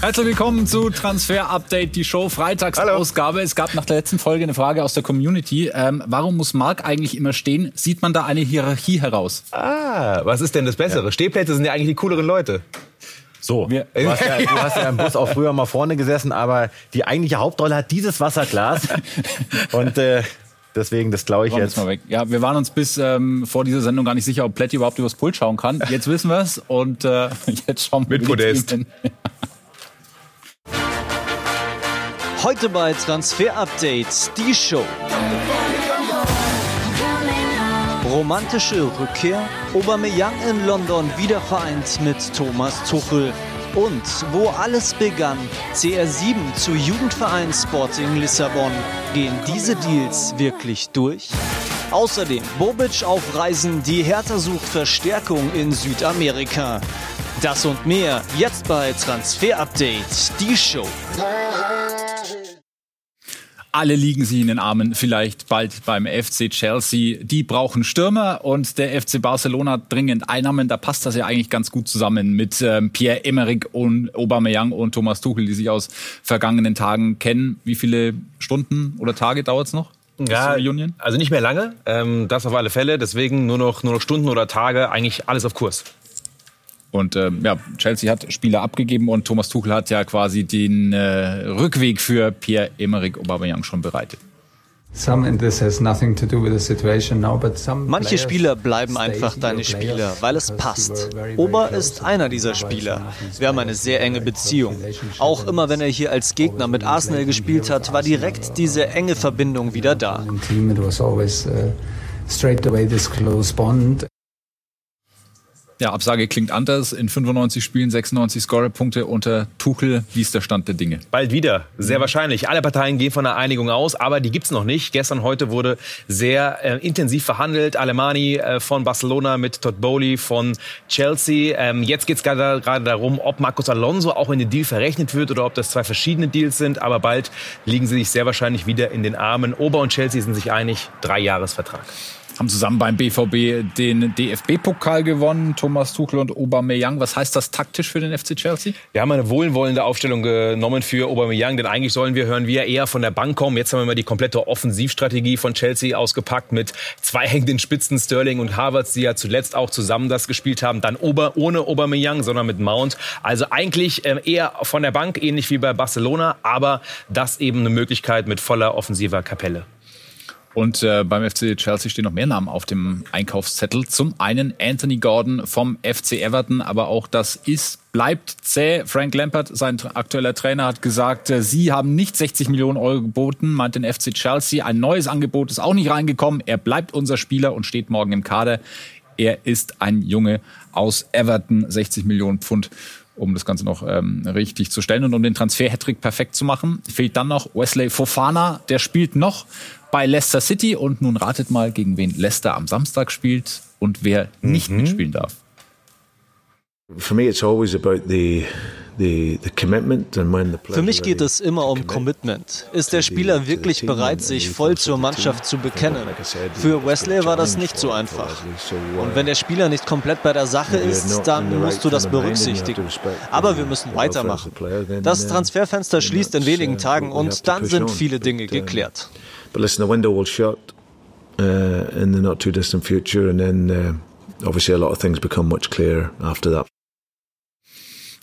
Herzlich willkommen zu Transfer Update, die Show Freitagsausgabe. Es gab nach der letzten Folge eine Frage aus der Community. Ähm, warum muss Marc eigentlich immer stehen? Sieht man da eine Hierarchie heraus? Ah, was ist denn das Bessere? Ja. Stehplätze sind ja eigentlich die cooleren Leute. So, du hast, ja, du hast ja im Bus auch früher mal vorne gesessen, aber die eigentliche Hauptrolle hat dieses Wasserglas. Und äh, Deswegen, das glaube ich jetzt. Mal weg. Ja, wir waren uns bis ähm, vor dieser Sendung gar nicht sicher, ob Plätti überhaupt übers Pult schauen kann. Jetzt wissen wir es und äh, jetzt schauen wir Mit Podest. Heute bei Transfer Update die Show. Romantische Rückkehr, Aubameyang in London wieder vereint mit Thomas Tuchel. Und wo alles begann, CR7 zu Jugendverein Sporting Lissabon. Gehen diese Deals wirklich durch? Außerdem Bobic auf Reisen, die Hertha sucht Verstärkung in Südamerika. Das und mehr jetzt bei Transfer Update, die Show. Alle liegen sich in den Armen, vielleicht bald beim FC Chelsea. Die brauchen Stürmer und der FC Barcelona dringend Einnahmen. Da passt das ja eigentlich ganz gut zusammen mit ähm, Pierre Emerick und Aubameyang und Thomas Tuchel, die sich aus vergangenen Tagen kennen. Wie viele Stunden oder Tage dauert es noch? Ja, also nicht mehr lange. Ähm, das auf alle Fälle. Deswegen nur noch, nur noch Stunden oder Tage. Eigentlich alles auf Kurs. Und äh, ja, Chelsea hat Spieler abgegeben und Thomas Tuchel hat ja quasi den äh, Rückweg für Pierre-Emerick Aubameyang schon bereitet. Manche Spieler bleiben einfach deine Spieler, weil es passt. Ober ist einer dieser Spieler. Wir haben eine sehr enge Beziehung. Auch immer wenn er hier als Gegner mit Arsenal gespielt hat, war direkt diese enge Verbindung wieder da. Ja, Absage klingt anders. In 95 Spielen 96 Scorerpunkte unter Tuchel. Wie ist der Stand der Dinge? Bald wieder, sehr wahrscheinlich. Alle Parteien gehen von einer Einigung aus, aber die gibt's noch nicht. Gestern, heute wurde sehr äh, intensiv verhandelt. Alemani äh, von Barcelona mit Todd Bowley von Chelsea. Ähm, jetzt geht's gerade darum, ob Marcos Alonso auch in den Deal verrechnet wird oder ob das zwei verschiedene Deals sind. Aber bald liegen sie sich sehr wahrscheinlich wieder in den Armen. Ober und Chelsea sind sich einig. Drei Jahresvertrag haben zusammen beim BVB den DFB-Pokal gewonnen, Thomas Tuchel und Aubameyang. Was heißt das taktisch für den FC Chelsea? Wir haben eine wohlwollende Aufstellung genommen für Aubameyang, denn eigentlich sollen wir hören wir eher von der Bank kommen. Jetzt haben wir mal die komplette Offensivstrategie von Chelsea ausgepackt mit zwei hängenden Spitzen Sterling und Havertz, die ja zuletzt auch zusammen das gespielt haben. Dann Ober, ohne Aubameyang, sondern mit Mount. Also eigentlich ähm, eher von der Bank, ähnlich wie bei Barcelona, aber das eben eine Möglichkeit mit voller offensiver Kapelle. Und äh, beim FC Chelsea stehen noch mehr Namen auf dem Einkaufszettel. Zum einen Anthony Gordon vom FC Everton, aber auch das ist bleibt zäh. Frank Lampard, sein aktueller Trainer, hat gesagt, äh, sie haben nicht 60 Millionen Euro geboten, meint den FC Chelsea. Ein neues Angebot ist auch nicht reingekommen. Er bleibt unser Spieler und steht morgen im Kader. Er ist ein Junge aus Everton, 60 Millionen Pfund um das Ganze noch ähm, richtig zu stellen und um den Transfer-Hattrick perfekt zu machen. Fehlt dann noch Wesley Fofana, der spielt noch bei Leicester City und nun ratet mal, gegen wen Leicester am Samstag spielt und wer nicht mhm. mitspielen darf. For me it's always about the für mich geht es immer um Commitment. Ist der Spieler wirklich bereit, sich voll zur Mannschaft zu bekennen? Für Wesley war das nicht so einfach. Und wenn der Spieler nicht komplett bei der Sache ist, dann musst du das berücksichtigen. Aber wir müssen weitermachen. Das Transferfenster schließt in wenigen Tagen und dann sind viele Dinge geklärt. But listen, the window will shut uh, in the not too distant future, and then uh, obviously a lot of things become much clearer after that.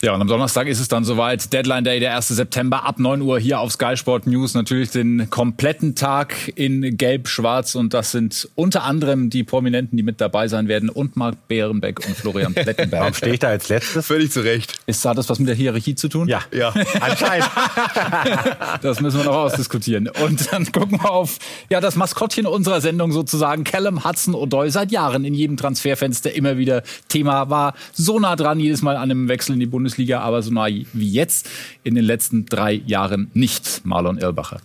Ja, und am Donnerstag ist es dann soweit. Deadline Day, der 1. September ab 9 Uhr hier auf Sky Sport News. Natürlich den kompletten Tag in Gelb-Schwarz. Und das sind unter anderem die Prominenten, die mit dabei sein werden. Und Marc Bärenbeck und Florian Plettenberg. Warum stehe ich da als letztes? Völlig zu Recht. Ist, hat das was mit der Hierarchie zu tun? Ja. Ja, anscheinend. das müssen wir noch ausdiskutieren. Und dann gucken wir auf ja, das Maskottchen unserer Sendung sozusagen. Callum Hudson-Odoi seit Jahren in jedem Transferfenster immer wieder Thema war. So nah dran jedes Mal an einem Wechsel in die Bundesliga. Bundesliga, aber so nah wie jetzt in den letzten drei Jahren nicht, Marlon Irlbacher.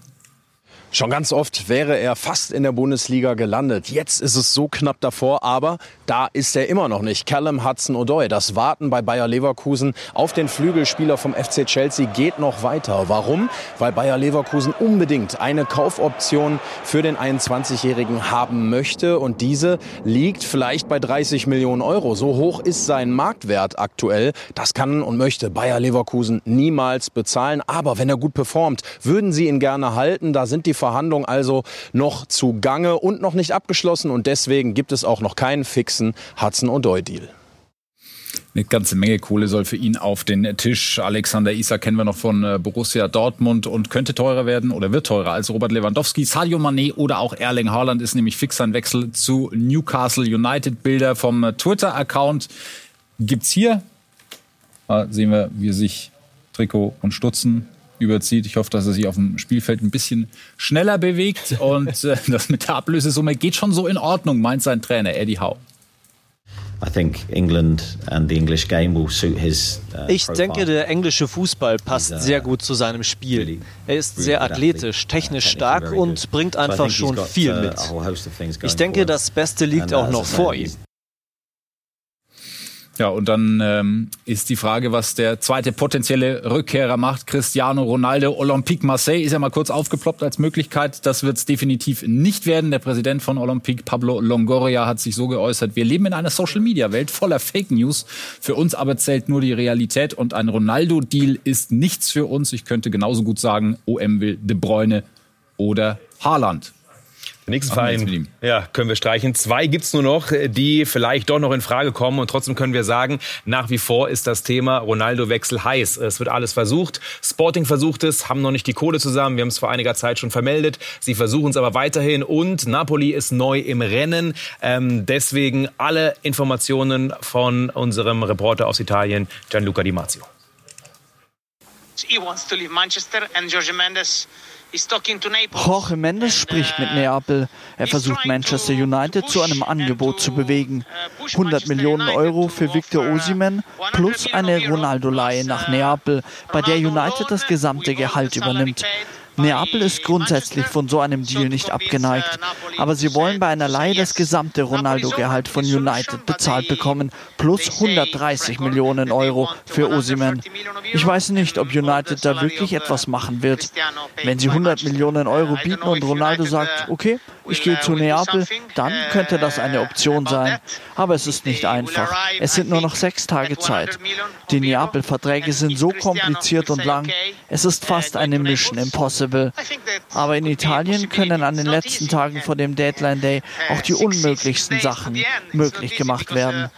Schon ganz oft wäre er fast in der Bundesliga gelandet. Jetzt ist es so knapp davor, aber da ist er immer noch nicht. Callum Hudson-Odoi. Das Warten bei Bayer Leverkusen auf den Flügelspieler vom FC Chelsea geht noch weiter. Warum? Weil Bayer Leverkusen unbedingt eine Kaufoption für den 21-Jährigen haben möchte und diese liegt vielleicht bei 30 Millionen Euro. So hoch ist sein Marktwert aktuell. Das kann und möchte Bayer Leverkusen niemals bezahlen. Aber wenn er gut performt, würden sie ihn gerne halten. Da sind die Verhandlungen also noch zu Gange und noch nicht abgeschlossen und deswegen gibt es auch noch keinen fixen Hudson-Odoi-Deal. Eine ganze Menge Kohle soll für ihn auf den Tisch. Alexander Isa kennen wir noch von äh, Borussia Dortmund und könnte teurer werden oder wird teurer als Robert Lewandowski. Sadio Mané oder auch Erling Haaland ist nämlich fix sein Wechsel zu Newcastle United. Bilder vom äh, Twitter-Account gibt's hier. Da sehen wir, wie er sich Trikot und Stutzen überzieht. Ich hoffe, dass er sich auf dem Spielfeld ein bisschen schneller bewegt und äh, das mit der Ablösesumme geht schon so in Ordnung, meint sein Trainer Eddie Howe. Uh, ich denke, der englische Fußball passt sehr gut zu seinem Spiel. Er ist sehr athletisch, technisch stark und bringt einfach schon viel mit. Ich denke, das Beste liegt auch noch vor ihm. Ja, und dann ähm, ist die Frage, was der zweite potenzielle Rückkehrer macht. Cristiano Ronaldo, Olympique Marseille ist ja mal kurz aufgeploppt als Möglichkeit. Das wird es definitiv nicht werden. Der Präsident von Olympique, Pablo Longoria, hat sich so geäußert. Wir leben in einer Social-Media-Welt voller Fake News. Für uns aber zählt nur die Realität und ein Ronaldo-Deal ist nichts für uns. Ich könnte genauso gut sagen, OM will De Bruyne oder Haaland. Der nächste Verein, ja, können wir streichen. Zwei gibt's nur noch, die vielleicht doch noch in Frage kommen. Und trotzdem können wir sagen, nach wie vor ist das Thema Ronaldo-Wechsel heiß. Es wird alles versucht. Sporting versucht es, haben noch nicht die Kohle zusammen. Wir haben es vor einiger Zeit schon vermeldet. Sie versuchen es aber weiterhin. Und Napoli ist neu im Rennen. Ähm, deswegen alle Informationen von unserem Reporter aus Italien, Gianluca Di Marzio. He wants to leave Manchester and Jorge Mendes Jorge Mendes spricht mit Neapel. Er versucht Manchester United zu einem Angebot zu bewegen. 100 Millionen Euro für Victor Osimhen plus eine Ronaldo-Leihe nach Neapel, bei der United das gesamte Gehalt übernimmt. Neapel ist grundsätzlich von so einem Deal nicht abgeneigt, aber sie wollen bei einer Leihe das gesamte Ronaldo-Gehalt von United bezahlt bekommen, plus 130 Millionen Euro für Osimen. Ich weiß nicht, ob United da wirklich etwas machen wird. Wenn sie 100 Millionen Euro bieten und Ronaldo sagt, okay, ich gehe zu Neapel, dann könnte das eine Option sein. Aber es ist nicht einfach. Es sind nur noch sechs Tage Zeit. Die Neapel-Verträge sind so kompliziert und lang. Es ist fast eine Mission Impossible. Aber in Italien können an den letzten Tagen vor dem Deadline Day auch die unmöglichsten Sachen möglich gemacht werden.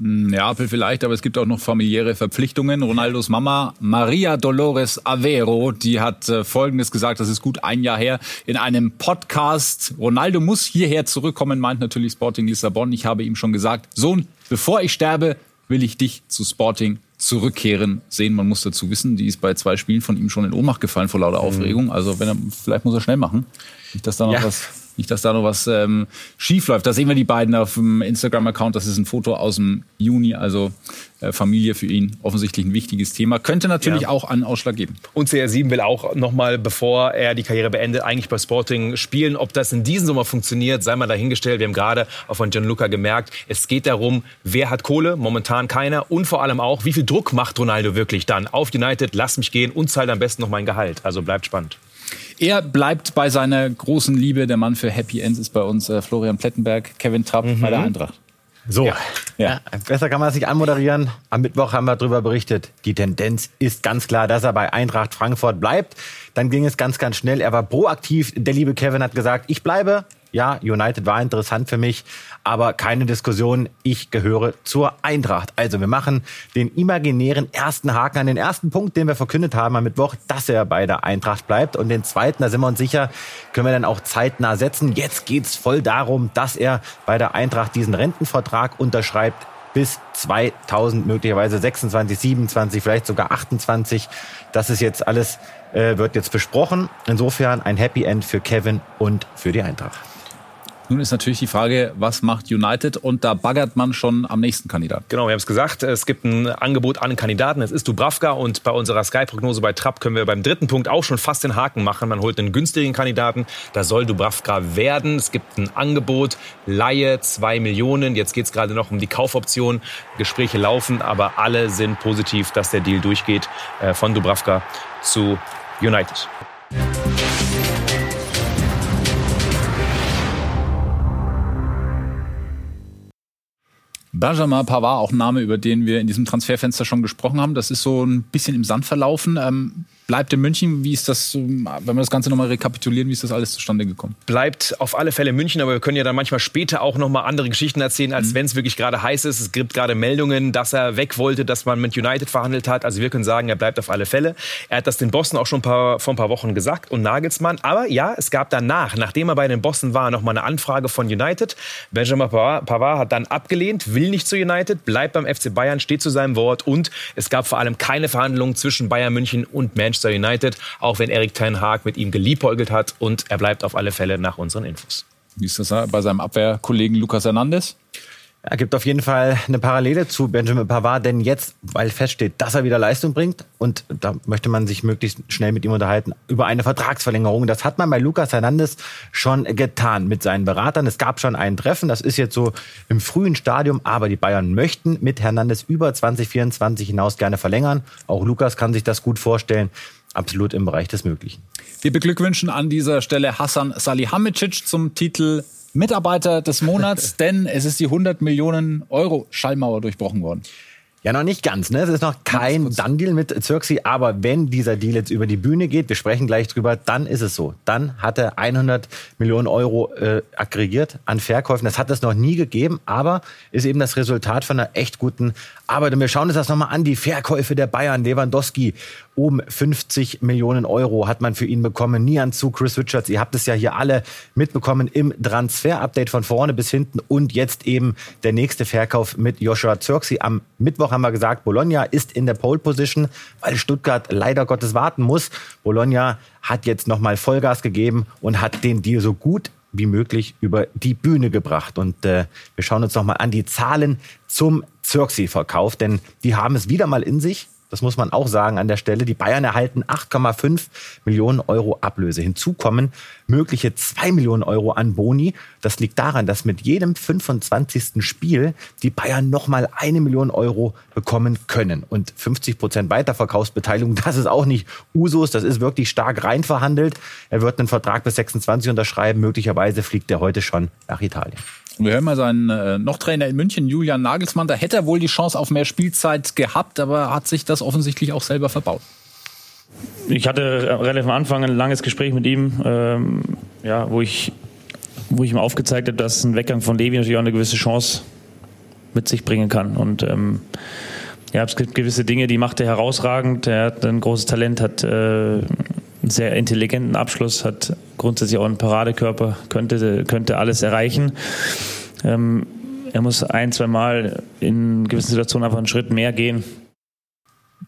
Neapel vielleicht, aber es gibt auch noch familiäre Verpflichtungen. Ronaldos Mama Maria Dolores Avero, die hat äh, Folgendes gesagt, das ist gut ein Jahr her, in einem Podcast. Ronaldo muss hierher zurückkommen, meint natürlich Sporting Lissabon. Ich habe ihm schon gesagt, Sohn, bevor ich sterbe, will ich dich zu Sporting zurückkehren sehen. Man muss dazu wissen, die ist bei zwei Spielen von ihm schon in Ohnmacht gefallen vor lauter mhm. Aufregung. Also wenn er, vielleicht muss er schnell machen. Nicht, dass da noch ja. was nicht, dass da noch was ähm, schief läuft. Da sehen wir die beiden auf dem Instagram-Account. Das ist ein Foto aus dem Juni, also äh, Familie für ihn offensichtlich ein wichtiges Thema. Könnte natürlich ja. auch einen Ausschlag geben. Und CR7 will auch nochmal, bevor er die Karriere beendet, eigentlich bei Sporting spielen. Ob das in diesem Sommer funktioniert, sei mal dahingestellt. Wir haben gerade auch von Gianluca gemerkt, es geht darum, wer hat Kohle, momentan keiner. Und vor allem auch, wie viel Druck macht Ronaldo wirklich dann auf United, lass mich gehen und zahlt am besten noch mein Gehalt. Also bleibt spannend. Er bleibt bei seiner großen Liebe. Der Mann für Happy Ends ist bei uns äh, Florian Plettenberg, Kevin Trapp mhm. bei der Eintracht. So, ja. ja. besser kann man es nicht anmoderieren. Am Mittwoch haben wir darüber berichtet. Die Tendenz ist ganz klar, dass er bei Eintracht Frankfurt bleibt. Dann ging es ganz, ganz schnell. Er war proaktiv. Der liebe Kevin hat gesagt, ich bleibe. Ja, United war interessant für mich, aber keine Diskussion. Ich gehöre zur Eintracht. Also wir machen den imaginären ersten Haken an den ersten Punkt, den wir verkündet haben am Mittwoch, dass er bei der Eintracht bleibt. Und den zweiten, da sind wir uns sicher, können wir dann auch zeitnah setzen. Jetzt geht's voll darum, dass er bei der Eintracht diesen Rentenvertrag unterschreibt bis 2000, möglicherweise 26, 27, vielleicht sogar 28. Das ist jetzt alles, äh, wird jetzt besprochen. Insofern ein Happy End für Kevin und für die Eintracht. Nun ist natürlich die Frage, was macht United? Und da baggert man schon am nächsten Kandidaten. Genau, wir haben es gesagt, es gibt ein Angebot an Kandidaten. Es ist Dubravka und bei unserer Sky-Prognose bei Trapp können wir beim dritten Punkt auch schon fast den Haken machen. Man holt einen günstigen Kandidaten, da soll Dubravka werden. Es gibt ein Angebot, Laie, zwei Millionen. Jetzt geht es gerade noch um die Kaufoption. Gespräche laufen, aber alle sind positiv, dass der Deal durchgeht äh, von Dubravka zu United. Benjamin Pavard, auch ein Name, über den wir in diesem Transferfenster schon gesprochen haben. Das ist so ein bisschen im Sand verlaufen. Ähm, bleibt in München. Wie ist das, ähm, wenn wir das Ganze nochmal rekapitulieren, wie ist das alles zustande gekommen? Bleibt auf alle Fälle München, aber wir können ja dann manchmal später auch nochmal andere Geschichten erzählen, als mhm. wenn es wirklich gerade heiß ist. Es gibt gerade Meldungen, dass er weg wollte, dass man mit United verhandelt hat. Also wir können sagen, er bleibt auf alle Fälle. Er hat das den Boston auch schon paar, vor ein paar Wochen gesagt und Nagelsmann. Aber ja, es gab danach, nachdem er bei den Boston war, nochmal eine Anfrage von United. Benjamin Pavard hat dann abgelehnt, will nicht zu United, bleibt beim FC Bayern, steht zu seinem Wort und es gab vor allem keine Verhandlungen zwischen Bayern München und Manchester Manchester United, auch wenn Erik Ten Haag mit ihm geliebäugelt hat und er bleibt auf alle Fälle nach unseren Infos. Wie ist das bei seinem Abwehrkollegen Lukas Hernandez? Er gibt auf jeden Fall eine Parallele zu Benjamin Pavard, denn jetzt, weil feststeht, dass er wieder Leistung bringt und da möchte man sich möglichst schnell mit ihm unterhalten über eine Vertragsverlängerung. Das hat man bei Lucas Hernandez schon getan mit seinen Beratern. Es gab schon ein Treffen, das ist jetzt so im frühen Stadium, aber die Bayern möchten mit Hernandez über 2024 hinaus gerne verlängern. Auch Lukas kann sich das gut vorstellen absolut im Bereich des Möglichen. Wir beglückwünschen an dieser Stelle Hassan Salihamidzic zum Titel Mitarbeiter des Monats, denn es ist die 100 Millionen Euro Schallmauer durchbrochen worden. Ja, noch nicht ganz. Ne? Es ist noch kein Done-Deal mit Zirksi, aber wenn dieser Deal jetzt über die Bühne geht, wir sprechen gleich drüber, dann ist es so. Dann hat er 100 Millionen Euro äh, aggregiert an Verkäufen. Das hat es noch nie gegeben, aber ist eben das Resultat von einer echt guten Arbeit. Und wir schauen uns das nochmal an, die Verkäufe der Bayern. Lewandowski oben 50 Millionen Euro hat man für ihn bekommen. Nian zu Chris Richards. Ihr habt es ja hier alle mitbekommen im Transfer-Update von vorne bis hinten. Und jetzt eben der nächste Verkauf mit Joshua Zirksi. Am Mittwoch haben wir gesagt, Bologna ist in der Pole Position, weil Stuttgart leider Gottes warten muss. Bologna hat jetzt nochmal Vollgas gegeben und hat den Deal so gut wie möglich über die Bühne gebracht. Und äh, wir schauen uns nochmal an die Zahlen zum Zirksi-Verkauf, denn die haben es wieder mal in sich. Das muss man auch sagen an der Stelle. Die Bayern erhalten 8,5 Millionen Euro Ablöse. Hinzu kommen mögliche 2 Millionen Euro an Boni. Das liegt daran, dass mit jedem 25. Spiel die Bayern nochmal eine Million Euro bekommen können. Und 50 Prozent Weiterverkaufsbeteiligung, das ist auch nicht Usus. Das ist wirklich stark rein verhandelt. Er wird einen Vertrag bis 26 unterschreiben. Möglicherweise fliegt er heute schon nach Italien. Wir hören mal seinen äh, noch Trainer in München, Julian Nagelsmann. Da hätte er wohl die Chance auf mehr Spielzeit gehabt, aber hat sich das offensichtlich auch selber verbaut. Ich hatte relativ am Anfang ein langes Gespräch mit ihm, ähm, ja, wo ich, wo ich ihm aufgezeigt habe, dass ein Weggang von Levi natürlich auch eine gewisse Chance mit sich bringen kann. Und ähm, ja, es gibt gewisse Dinge, die macht er herausragend. Er hat ein großes Talent, hat äh, einen sehr intelligenten Abschluss, hat grundsätzlich auch einen Paradekörper, könnte, könnte alles erreichen. Ähm, er muss ein, zwei Mal in gewissen Situationen einfach einen Schritt mehr gehen.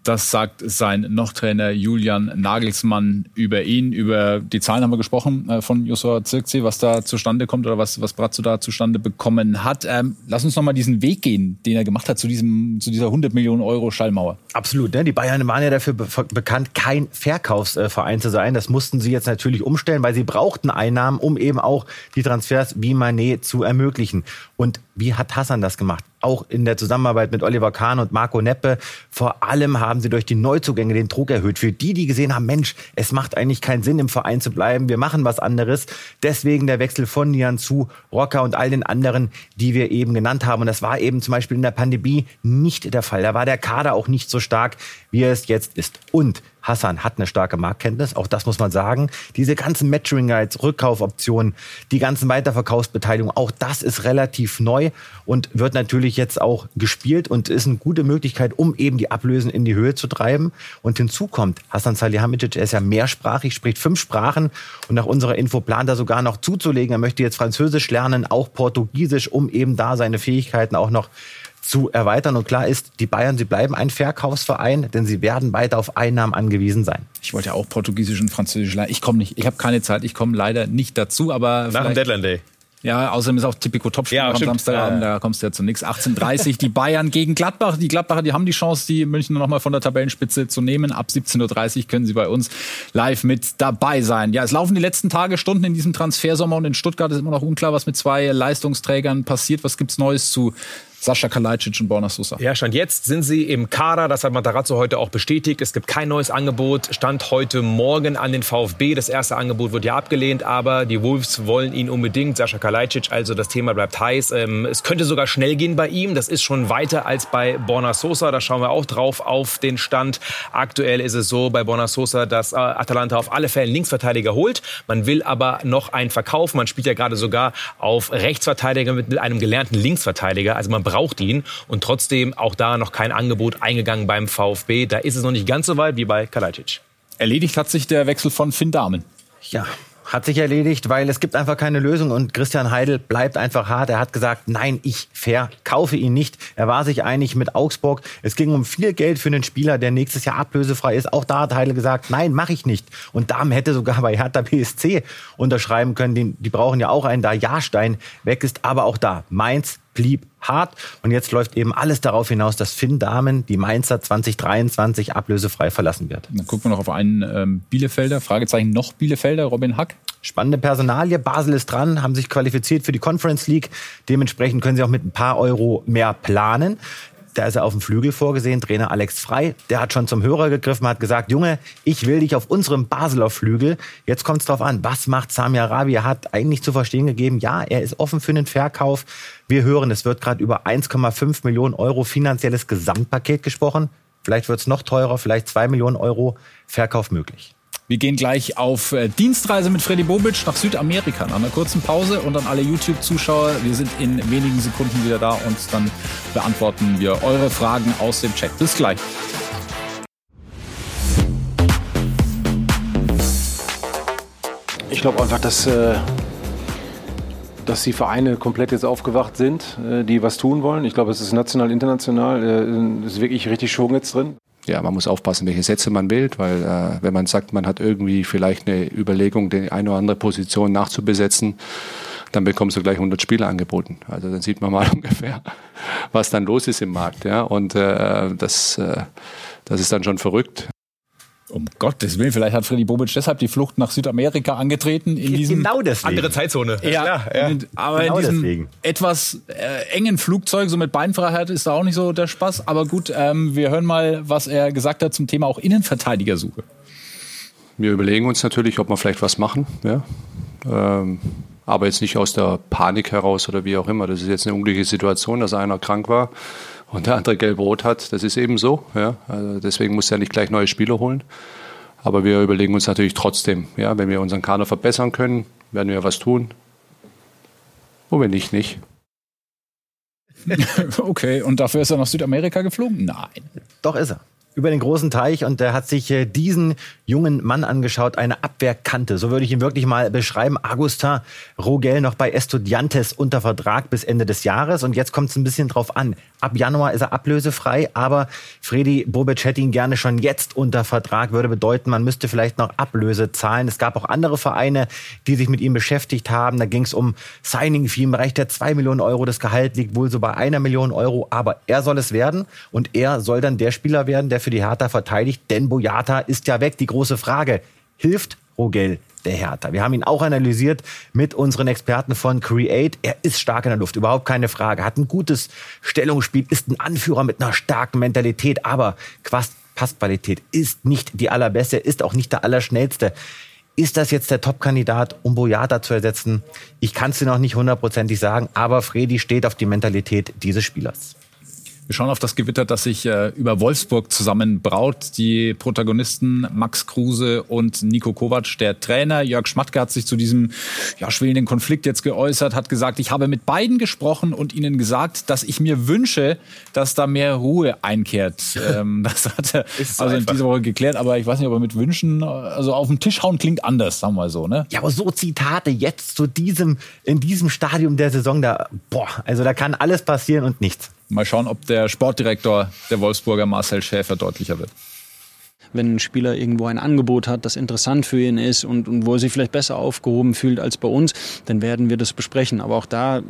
Das sagt sein Noch-Trainer Julian Nagelsmann über ihn. Über die Zahlen haben wir gesprochen äh, von Joshua Zirkzee, was da zustande kommt oder was, was Brazzo da zustande bekommen hat. Ähm, lass uns nochmal diesen Weg gehen, den er gemacht hat zu, diesem, zu dieser 100 Millionen Euro Schallmauer. Absolut. Ne? Die Bayern waren ja dafür be bekannt, kein Verkaufsverein zu sein. Das mussten sie jetzt natürlich umstellen, weil sie brauchten Einnahmen, um eben auch die Transfers wie Manet zu ermöglichen. Und wie hat Hassan das gemacht? Auch in der Zusammenarbeit mit Oliver Kahn und Marco Neppe. Vor allem haben sie durch die Neuzugänge den Druck erhöht. Für die, die gesehen haben, Mensch, es macht eigentlich keinen Sinn, im Verein zu bleiben. Wir machen was anderes. Deswegen der Wechsel von Nian zu Rocker und all den anderen, die wir eben genannt haben. Und das war eben zum Beispiel in der Pandemie nicht der Fall. Da war der Kader auch nicht so stark, wie er es jetzt ist. Und Hassan hat eine starke Marktkenntnis, auch das muss man sagen. Diese ganzen Matching Rights, Rückkaufoptionen, die ganzen Weiterverkaufsbeteiligungen, auch das ist relativ neu und wird natürlich jetzt auch gespielt und ist eine gute Möglichkeit, um eben die Ablösen in die Höhe zu treiben. Und hinzu kommt, Hassan Salihamidzic, er ist ja mehrsprachig, spricht fünf Sprachen und nach unserer Info plant er sogar noch zuzulegen. Er möchte jetzt Französisch lernen, auch Portugiesisch, um eben da seine Fähigkeiten auch noch zu erweitern. Und klar ist, die Bayern, sie bleiben ein Verkaufsverein, denn sie werden weiter auf Einnahmen angewiesen sein. Ich wollte ja auch Portugiesisch und Französisch lernen. Ich komme nicht, ich habe keine Zeit, ich komme leider nicht dazu, aber nach dem Deadline Day. Ja, außerdem ist auch Tipico Topspiel ja, am Samstagabend, da kommst du ja zu nichts. 18.30 die Bayern gegen Gladbach. Die Gladbacher, die haben die Chance, die München nochmal von der Tabellenspitze zu nehmen. Ab 17.30 Uhr können sie bei uns live mit dabei sein. Ja, es laufen die letzten Tage, Stunden in diesem Transfersommer und in Stuttgart ist immer noch unklar, was mit zwei Leistungsträgern passiert. Was gibt's Neues zu Sascha Kalajdzic und Borna Sosa. Ja, Stand jetzt sind sie im Kader. Das hat Matarazzo heute auch bestätigt. Es gibt kein neues Angebot. Stand heute Morgen an den VfB. Das erste Angebot wird ja abgelehnt, aber die Wolves wollen ihn unbedingt. Sascha Kalajdzic, also das Thema bleibt heiß. Ähm, es könnte sogar schnell gehen bei ihm. Das ist schon weiter als bei Borna Sosa. Da schauen wir auch drauf auf den Stand. Aktuell ist es so bei Borna Sosa, dass äh, Atalanta auf alle Fälle einen Linksverteidiger holt. Man will aber noch einen verkaufen. Man spielt ja gerade sogar auf Rechtsverteidiger mit einem gelernten Linksverteidiger. Also man braucht ihn. Und trotzdem auch da noch kein Angebot eingegangen beim VfB. Da ist es noch nicht ganz so weit wie bei Kalajdzic. Erledigt hat sich der Wechsel von Finn Dahmen. Ja, hat sich erledigt, weil es gibt einfach keine Lösung und Christian Heidel bleibt einfach hart. Er hat gesagt, nein, ich verkaufe ihn nicht. Er war sich einig mit Augsburg. Es ging um viel Geld für einen Spieler, der nächstes Jahr ablösefrei ist. Auch da hat Heidel gesagt, nein, mache ich nicht. Und Dahmen hätte sogar bei Hertha BSC unterschreiben können. Die, die brauchen ja auch einen, da Jahrstein weg ist. Aber auch da, Mainz blieb hart. Und jetzt läuft eben alles darauf hinaus, dass Finn Dahmen die Mainzer 2023 ablösefrei verlassen wird. Dann gucken wir noch auf einen ähm, Bielefelder, Fragezeichen noch Bielefelder, Robin Hack. Spannende Personalie. Basel ist dran, haben sich qualifiziert für die Conference League. Dementsprechend können sie auch mit ein paar Euro mehr planen. Da ist er auf dem Flügel vorgesehen, Trainer Alex Frei. Der hat schon zum Hörer gegriffen, hat gesagt, Junge, ich will dich auf unserem Basler Flügel. Jetzt kommt es drauf an, was macht Samir Rabi? Er hat eigentlich zu verstehen gegeben, ja, er ist offen für einen Verkauf. Wir hören, es wird gerade über 1,5 Millionen Euro finanzielles Gesamtpaket gesprochen. Vielleicht wird es noch teurer, vielleicht 2 Millionen Euro Verkauf möglich. Wir gehen gleich auf äh, Dienstreise mit Freddy Bobic nach Südamerika nach einer kurzen Pause und an alle YouTube-Zuschauer. Wir sind in wenigen Sekunden wieder da und dann beantworten wir eure Fragen aus dem Chat. Bis gleich. Ich glaube einfach, dass, äh, dass die Vereine komplett jetzt aufgewacht sind, äh, die was tun wollen. Ich glaube, es ist national, international, es ist wirklich richtig Schwung jetzt drin ja, man muss aufpassen, welche Sätze man wählt, weil äh, wenn man sagt, man hat irgendwie vielleicht eine Überlegung, die eine oder andere Position nachzubesetzen, dann bekommst du gleich 100 Spieler angeboten. Also dann sieht man mal ungefähr, was dann los ist im Markt. Ja? Und äh, das, äh, das ist dann schon verrückt. Um Gottes Willen, vielleicht hat Freddy Bobic deshalb die Flucht nach Südamerika angetreten. In diesem genau deswegen. Andere Zeitzone. Ja, ja, ja. aber genau in diesem deswegen. etwas äh, engen Flugzeug, so mit Beinfreiheit, ist da auch nicht so der Spaß. Aber gut, ähm, wir hören mal, was er gesagt hat zum Thema auch Innenverteidigersuche. Wir überlegen uns natürlich, ob wir vielleicht was machen. Ja? Ähm, aber jetzt nicht aus der Panik heraus oder wie auch immer. Das ist jetzt eine unglückliche Situation, dass einer krank war und der andere gelb-rot hat. Das ist eben so. Ja? Also deswegen muss er nicht gleich neue Spieler holen. Aber wir überlegen uns natürlich trotzdem, ja, wenn wir unseren Kader verbessern können, werden wir was tun. Und wenn nicht, nicht. okay, und dafür ist er nach Südamerika geflogen? Nein. Doch ist er über den großen Teich und er hat sich äh, diesen jungen Mann angeschaut, eine Abwehrkante. So würde ich ihn wirklich mal beschreiben. Agustin Rogel noch bei Estudiantes unter Vertrag bis Ende des Jahres und jetzt kommt es ein bisschen drauf an. Ab Januar ist er ablösefrei, aber Freddy Bobic hätte ihn gerne schon jetzt unter Vertrag, würde bedeuten, man müsste vielleicht noch Ablöse zahlen. Es gab auch andere Vereine, die sich mit ihm beschäftigt haben. Da ging es um Signing Fee im Bereich der zwei Millionen Euro. Das Gehalt liegt wohl so bei einer Million Euro, aber er soll es werden und er soll dann der Spieler werden, der für die Hertha verteidigt, denn Boyata ist ja weg. Die große Frage, hilft Rogel der Hertha. Wir haben ihn auch analysiert mit unseren Experten von Create. Er ist stark in der Luft, überhaupt keine Frage. Hat ein gutes Stellungsspiel, ist ein Anführer mit einer starken Mentalität, aber Passqualität ist nicht die allerbeste, ist auch nicht der allerschnellste. Ist das jetzt der Top-Kandidat, um Boyata zu ersetzen? Ich kann es dir noch nicht hundertprozentig sagen, aber Fredi steht auf die Mentalität dieses Spielers. Wir schauen auf das Gewitter, das sich äh, über Wolfsburg zusammenbraut. Die Protagonisten Max Kruse und Nico Kovac, der Trainer. Jörg Schmatke hat sich zu diesem ja, schwelenden Konflikt jetzt geäußert, hat gesagt, ich habe mit beiden gesprochen und ihnen gesagt, dass ich mir wünsche, dass da mehr Ruhe einkehrt. ähm, das hat er also einfach. in dieser Woche geklärt, aber ich weiß nicht, ob er mit Wünschen, also auf den Tisch hauen klingt anders, sagen wir mal so. Ne? Ja, aber so Zitate jetzt zu diesem, in diesem Stadium der Saison, da, boah, also da kann alles passieren und nichts. Mal schauen, ob der Sportdirektor der Wolfsburger Marcel Schäfer deutlicher wird. wenn ein Spieler irgendwo ein Angebot hat, das interessant für ihn ist und, und wo er sich vielleicht besser aufgehoben fühlt als bei uns, dann werden wir das besprechen. Aber auch da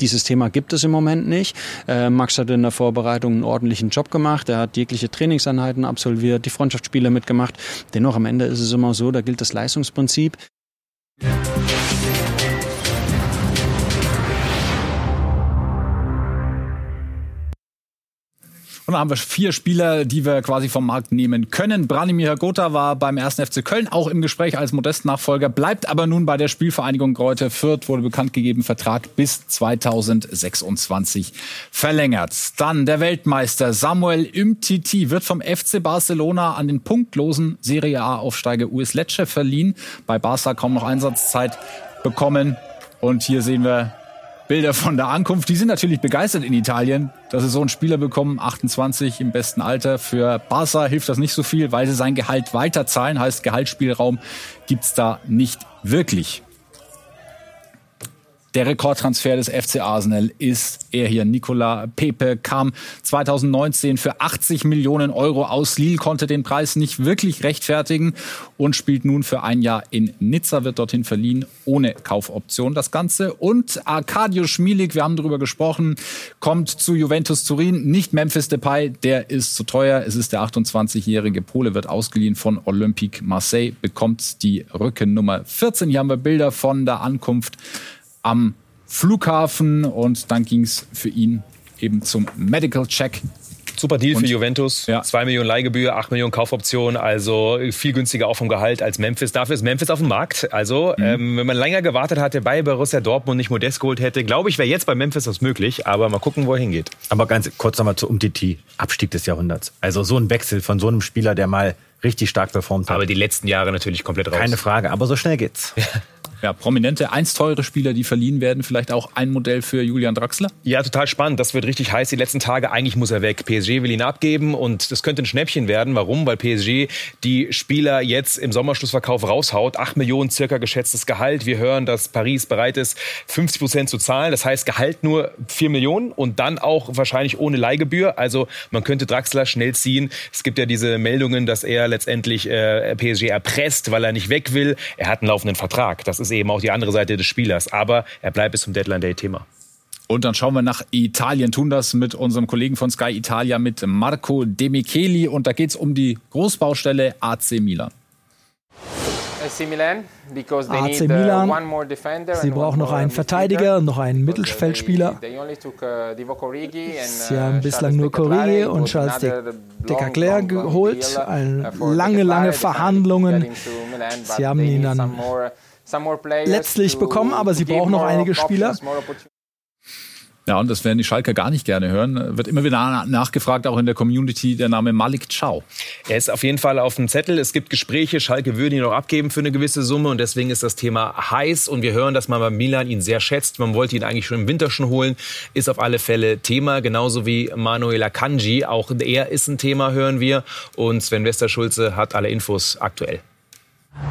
dieses Thema gibt es im Moment nicht. Äh, Max hat in der Vorbereitung einen ordentlichen Job gemacht. Er hat jegliche Trainingseinheiten absolviert, die Freundschaftsspiele mitgemacht. Dennoch am Ende ist es immer so, da gilt das Leistungsprinzip. Und dann haben wir vier Spieler, die wir quasi vom Markt nehmen können. Branimir Gotha war beim 1. FC Köln auch im Gespräch als Modest-Nachfolger, bleibt aber nun bei der Spielvereinigung Greuther Fürth, wurde bekannt gegeben, Vertrag bis 2026 verlängert. Dann der Weltmeister Samuel Umtiti wird vom FC Barcelona an den punktlosen Serie A-Aufsteiger US Lecce verliehen. Bei Barca kaum noch Einsatzzeit bekommen. Und hier sehen wir Bilder von der Ankunft. Die sind natürlich begeistert in Italien, dass sie so einen Spieler bekommen, 28 im besten Alter. Für Barca hilft das nicht so viel, weil sie sein Gehalt weiterzahlen. Heißt, Gehaltsspielraum gibt's da nicht wirklich. Der Rekordtransfer des FC Arsenal ist er hier. Nicola Pepe kam 2019 für 80 Millionen Euro aus Lille, konnte den Preis nicht wirklich rechtfertigen und spielt nun für ein Jahr in Nizza, wird dorthin verliehen, ohne Kaufoption das Ganze. Und Arkadio Schmilik, wir haben darüber gesprochen, kommt zu Juventus Turin, nicht Memphis Depay, der ist zu teuer. Es ist der 28-jährige Pole, wird ausgeliehen von Olympique Marseille, bekommt die Rückennummer 14. Hier haben wir Bilder von der Ankunft am Flughafen und dann ging es für ihn eben zum Medical Check. Super Deal und, für Juventus. Ja. 2 Millionen Leihgebühr, 8 Millionen Kaufoption, also viel günstiger auch vom Gehalt als Memphis. Dafür ist Memphis auf dem Markt. Also, mhm. ähm, wenn man länger gewartet hatte, bei Borussia Dortmund nicht Modest geholt hätte, glaube ich, wäre jetzt bei Memphis was möglich. Aber mal gucken, wo er hingeht. Aber ganz kurz nochmal zu Umtiti. Abstieg des Jahrhunderts. Also so ein Wechsel von so einem Spieler, der mal richtig stark performt hat. Aber die letzten Jahre natürlich komplett raus. Keine Frage, aber so schnell geht's. Ja, prominente, einst teure Spieler, die verliehen werden. Vielleicht auch ein Modell für Julian Draxler? Ja, total spannend. Das wird richtig heiß die letzten Tage. Eigentlich muss er weg. PSG will ihn abgeben und das könnte ein Schnäppchen werden. Warum? Weil PSG die Spieler jetzt im Sommerschlussverkauf raushaut. Acht Millionen circa geschätztes Gehalt. Wir hören, dass Paris bereit ist, 50 Prozent zu zahlen. Das heißt, Gehalt nur vier Millionen und dann auch wahrscheinlich ohne Leihgebühr. Also man könnte Draxler schnell ziehen. Es gibt ja diese Meldungen, dass er letztendlich äh, PSG erpresst, weil er nicht weg will. Er hat einen laufenden Vertrag. Das ist eben auch die andere Seite des Spielers. Aber er bleibt bis zum Deadline Day Thema. Und dann schauen wir nach Italien, tun das mit unserem Kollegen von Sky Italia, mit Marco De Micheli. Und da geht es um die Großbaustelle AC Milan. AC Milan. Sie brauchen noch einen Verteidiger, noch einen Mittelfeldspieler. Sie haben bislang nur Corrigi und Charles de, de Cacler geholt. Lange, lange Verhandlungen. Sie haben ihn dann letztlich bekommen, aber sie brauchen noch einige Spieler. Ja, und das werden die Schalker gar nicht gerne hören. Wird immer wieder nachgefragt, auch in der Community, der Name Malik Chow. Er ist auf jeden Fall auf dem Zettel. Es gibt Gespräche. Schalke würde ihn auch abgeben für eine gewisse Summe. Und deswegen ist das Thema heiß. Und wir hören, dass man bei Milan ihn sehr schätzt. Man wollte ihn eigentlich schon im Winter schon holen. Ist auf alle Fälle Thema. Genauso wie Manuel Akanji. Auch er ist ein Thema, hören wir. Und Sven Westerschulze hat alle Infos aktuell.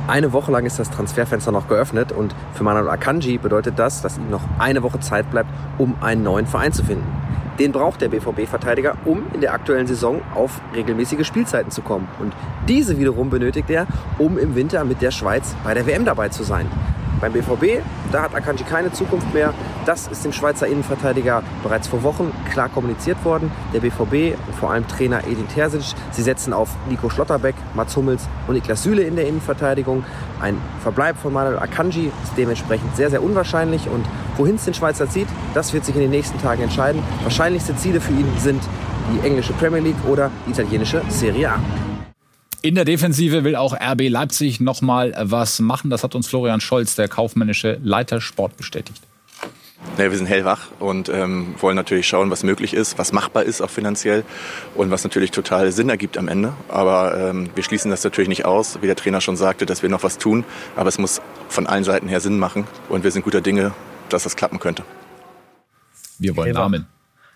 Eine Woche lang ist das Transferfenster noch geöffnet und für Manuel Akanji bedeutet das, dass ihm noch eine Woche Zeit bleibt, um einen neuen Verein zu finden. Den braucht der BVB-Verteidiger, um in der aktuellen Saison auf regelmäßige Spielzeiten zu kommen. Und diese wiederum benötigt er, um im Winter mit der Schweiz bei der WM dabei zu sein. Beim BVB, da hat Akanji keine Zukunft mehr. Das ist dem Schweizer Innenverteidiger bereits vor Wochen klar kommuniziert worden. Der BVB und vor allem Trainer Edin Terzic, sie setzen auf Nico Schlotterbeck, Mats Hummels und Niklas Süle in der Innenverteidigung. Ein Verbleib von Manuel Akanji ist dementsprechend sehr, sehr unwahrscheinlich. Und wohin es den Schweizer zieht, das wird sich in den nächsten Tagen entscheiden. Wahrscheinlichste Ziele für ihn sind die englische Premier League oder die italienische Serie A. In der Defensive will auch RB Leipzig noch mal was machen. Das hat uns Florian Scholz, der kaufmännische Leiter Sport, bestätigt. Ja, wir sind hellwach und ähm, wollen natürlich schauen, was möglich ist, was machbar ist, auch finanziell und was natürlich total Sinn ergibt am Ende. Aber ähm, wir schließen das natürlich nicht aus, wie der Trainer schon sagte, dass wir noch was tun. Aber es muss von allen Seiten her Sinn machen und wir sind guter Dinge, dass das klappen könnte. Wir wollen Namen.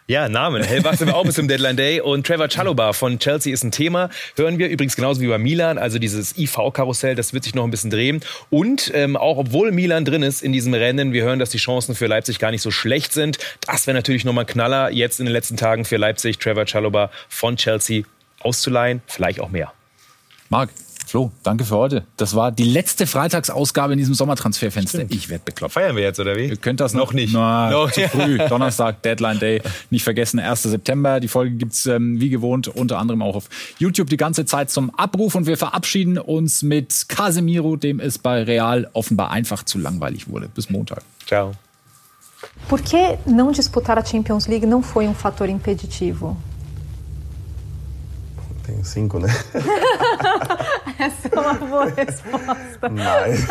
Ja, Namen. Hellwach sind wir auch bis zum Deadline Day. Und Trevor Chalobah von Chelsea ist ein Thema. Hören wir übrigens genauso wie bei Milan. Also dieses IV-Karussell, das wird sich noch ein bisschen drehen. Und ähm, auch obwohl Milan drin ist in diesem Rennen, wir hören, dass die Chancen für Leipzig gar nicht so schlecht sind. Das wäre natürlich nochmal ein Knaller jetzt in den letzten Tagen für Leipzig, Trevor Chalobah von Chelsea auszuleihen. Vielleicht auch mehr. Marc, Flo, danke für heute. Das war die letzte Freitagsausgabe in diesem Sommertransferfenster. Stimmt. Ich werde bekloppt. Feiern wir jetzt, oder wie? Ihr könnt das noch, Noch nicht. Na, Noch- zu früh. Donnerstag, Deadline Day. Nicht vergessen, 1. September. Die Folge gibt's ähm, wie gewohnt unter anderem auch auf YouTube die ganze Zeit zum Abruf. Und wir verabschieden uns mit Casemiro, dem es bei Real offenbar einfach zu langweilig wurde. Bis Montag. Ciao. Por que não disputar a Champions League não foi um fator impeditivo? Tem cinco, né? Essa é uma boa resposta. Nice.